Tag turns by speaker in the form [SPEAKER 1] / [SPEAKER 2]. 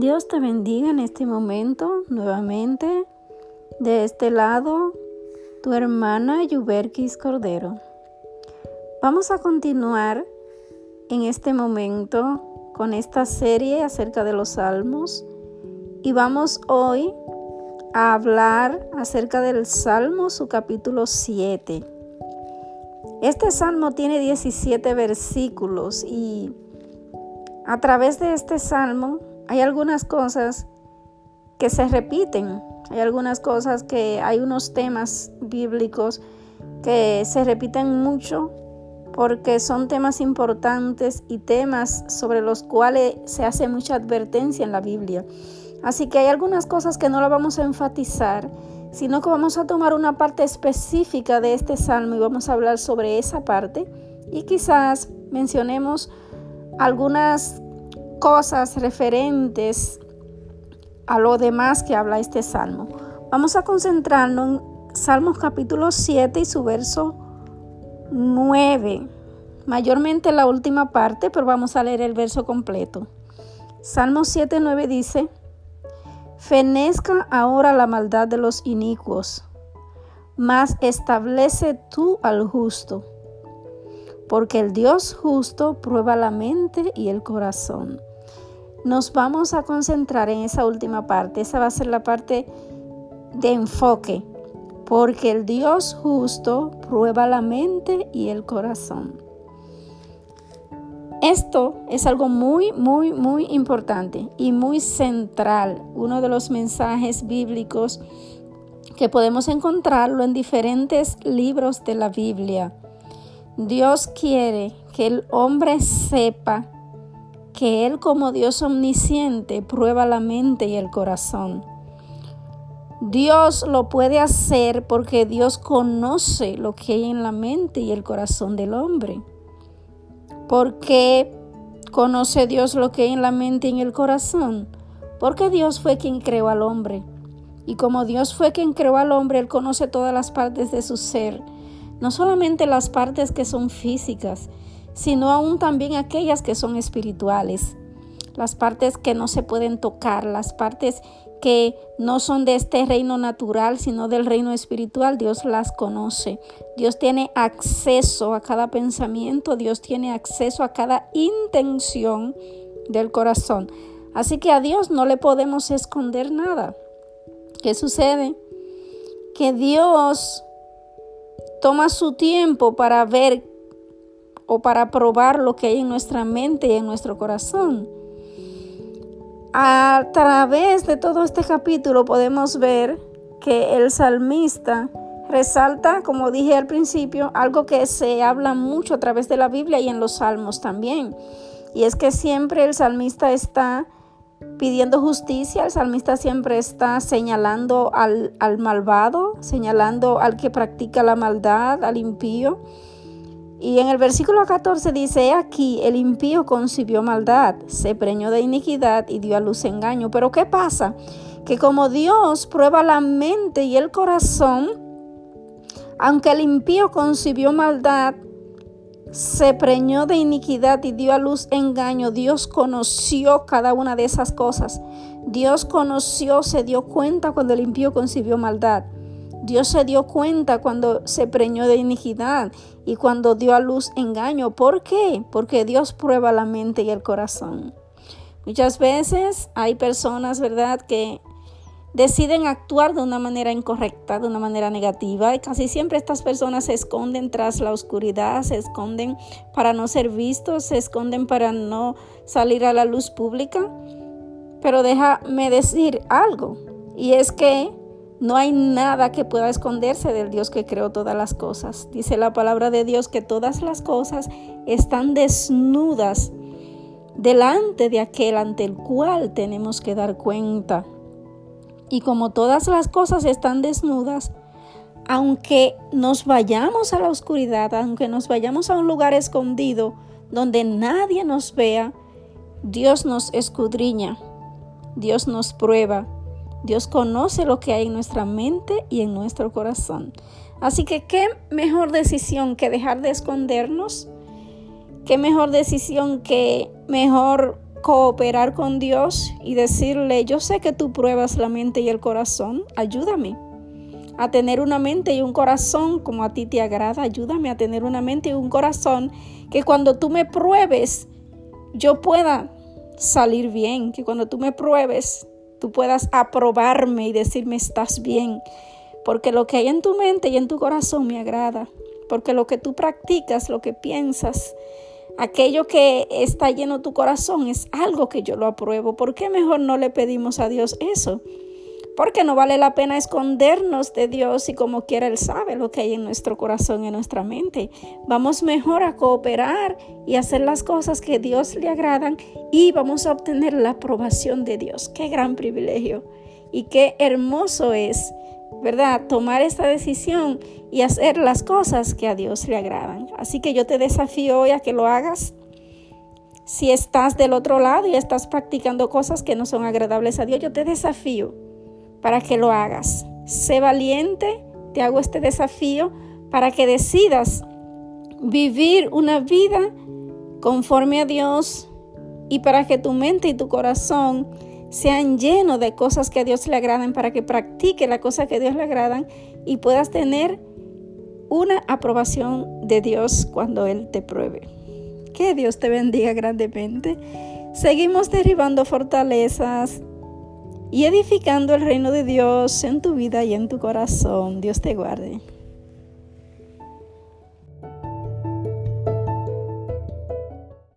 [SPEAKER 1] Dios te bendiga en este momento nuevamente. De este lado, tu hermana Yuberkis Cordero. Vamos a continuar en este momento con esta serie acerca de los salmos y vamos hoy a hablar acerca del Salmo, su capítulo 7. Este salmo tiene 17 versículos y a través de este salmo hay algunas cosas que se repiten, hay algunas cosas que hay unos temas bíblicos que se repiten mucho porque son temas importantes y temas sobre los cuales se hace mucha advertencia en la Biblia. Así que hay algunas cosas que no la vamos a enfatizar, sino que vamos a tomar una parte específica de este salmo y vamos a hablar sobre esa parte y quizás mencionemos algunas cosas referentes a lo demás que habla este salmo. Vamos a concentrarnos en Salmos capítulo 7 y su verso 9. Mayormente la última parte, pero vamos a leer el verso completo. Salmo 7, 9 dice, Fenezca ahora la maldad de los inicuos, mas establece tú al justo, porque el Dios justo prueba la mente y el corazón. Nos vamos a concentrar en esa última parte. Esa va a ser la parte de enfoque. Porque el Dios justo prueba la mente y el corazón. Esto es algo muy, muy, muy importante y muy central. Uno de los mensajes bíblicos que podemos encontrarlo en diferentes libros de la Biblia. Dios quiere que el hombre sepa que Él como Dios omnisciente prueba la mente y el corazón. Dios lo puede hacer porque Dios conoce lo que hay en la mente y el corazón del hombre. Porque conoce Dios lo que hay en la mente y en el corazón. Porque Dios fue quien creó al hombre. Y como Dios fue quien creó al hombre, Él conoce todas las partes de su ser. No solamente las partes que son físicas, sino aún también aquellas que son espirituales, las partes que no se pueden tocar, las partes que no son de este reino natural, sino del reino espiritual, Dios las conoce. Dios tiene acceso a cada pensamiento, Dios tiene acceso a cada intención del corazón. Así que a Dios no le podemos esconder nada. ¿Qué sucede? Que Dios toma su tiempo para ver o para probar lo que hay en nuestra mente y en nuestro corazón. A través de todo este capítulo podemos ver que el salmista resalta, como dije al principio, algo que se habla mucho a través de la Biblia y en los salmos también. Y es que siempre el salmista está pidiendo justicia, el salmista siempre está señalando al, al malvado, señalando al que practica la maldad, al impío. Y en el versículo 14 dice, aquí el impío concibió maldad, se preñó de iniquidad y dio a luz engaño. Pero ¿qué pasa? Que como Dios prueba la mente y el corazón, aunque el impío concibió maldad, se preñó de iniquidad y dio a luz engaño, Dios conoció cada una de esas cosas. Dios conoció, se dio cuenta cuando el impío concibió maldad. Dios se dio cuenta cuando se preñó de iniquidad y cuando dio a luz engaño. ¿Por qué? Porque Dios prueba la mente y el corazón. Muchas veces hay personas, ¿verdad?, que deciden actuar de una manera incorrecta, de una manera negativa, y casi siempre estas personas se esconden tras la oscuridad, se esconden para no ser vistos, se esconden para no salir a la luz pública. Pero déjame decir algo, y es que no hay nada que pueda esconderse del Dios que creó todas las cosas. Dice la palabra de Dios que todas las cosas están desnudas delante de aquel ante el cual tenemos que dar cuenta. Y como todas las cosas están desnudas, aunque nos vayamos a la oscuridad, aunque nos vayamos a un lugar escondido donde nadie nos vea, Dios nos escudriña, Dios nos prueba Dios conoce lo que hay en nuestra mente y en nuestro corazón. Así que qué mejor decisión que dejar de escondernos, qué mejor decisión que mejor cooperar con Dios y decirle, yo sé que tú pruebas la mente y el corazón, ayúdame a tener una mente y un corazón como a ti te agrada, ayúdame a tener una mente y un corazón que cuando tú me pruebes, yo pueda salir bien, que cuando tú me pruebes, tú puedas aprobarme y decirme estás bien, porque lo que hay en tu mente y en tu corazón me agrada, porque lo que tú practicas, lo que piensas, aquello que está lleno tu corazón es algo que yo lo apruebo. ¿Por qué mejor no le pedimos a Dios eso? Porque no vale la pena escondernos de Dios y como quiera Él sabe lo que hay en nuestro corazón y en nuestra mente. Vamos mejor a cooperar y hacer las cosas que Dios le agradan y vamos a obtener la aprobación de Dios. Qué gran privilegio y qué hermoso es ¿verdad? Tomar esta decisión y hacer las cosas que a Dios le agradan. Así que yo te desafío hoy a que lo hagas. Si estás del otro lado y estás practicando cosas que no son agradables a Dios, yo te desafío para que lo hagas. Sé valiente, te hago este desafío para que decidas vivir una vida conforme a Dios y para que tu mente y tu corazón sean llenos de cosas que a Dios le agradan para que practique la cosa que a Dios le agradan y puedas tener una aprobación de Dios cuando Él te pruebe. Que Dios te bendiga grandemente. Seguimos derribando fortalezas y edificando el reino de Dios en tu vida y en tu corazón. Dios te guarde.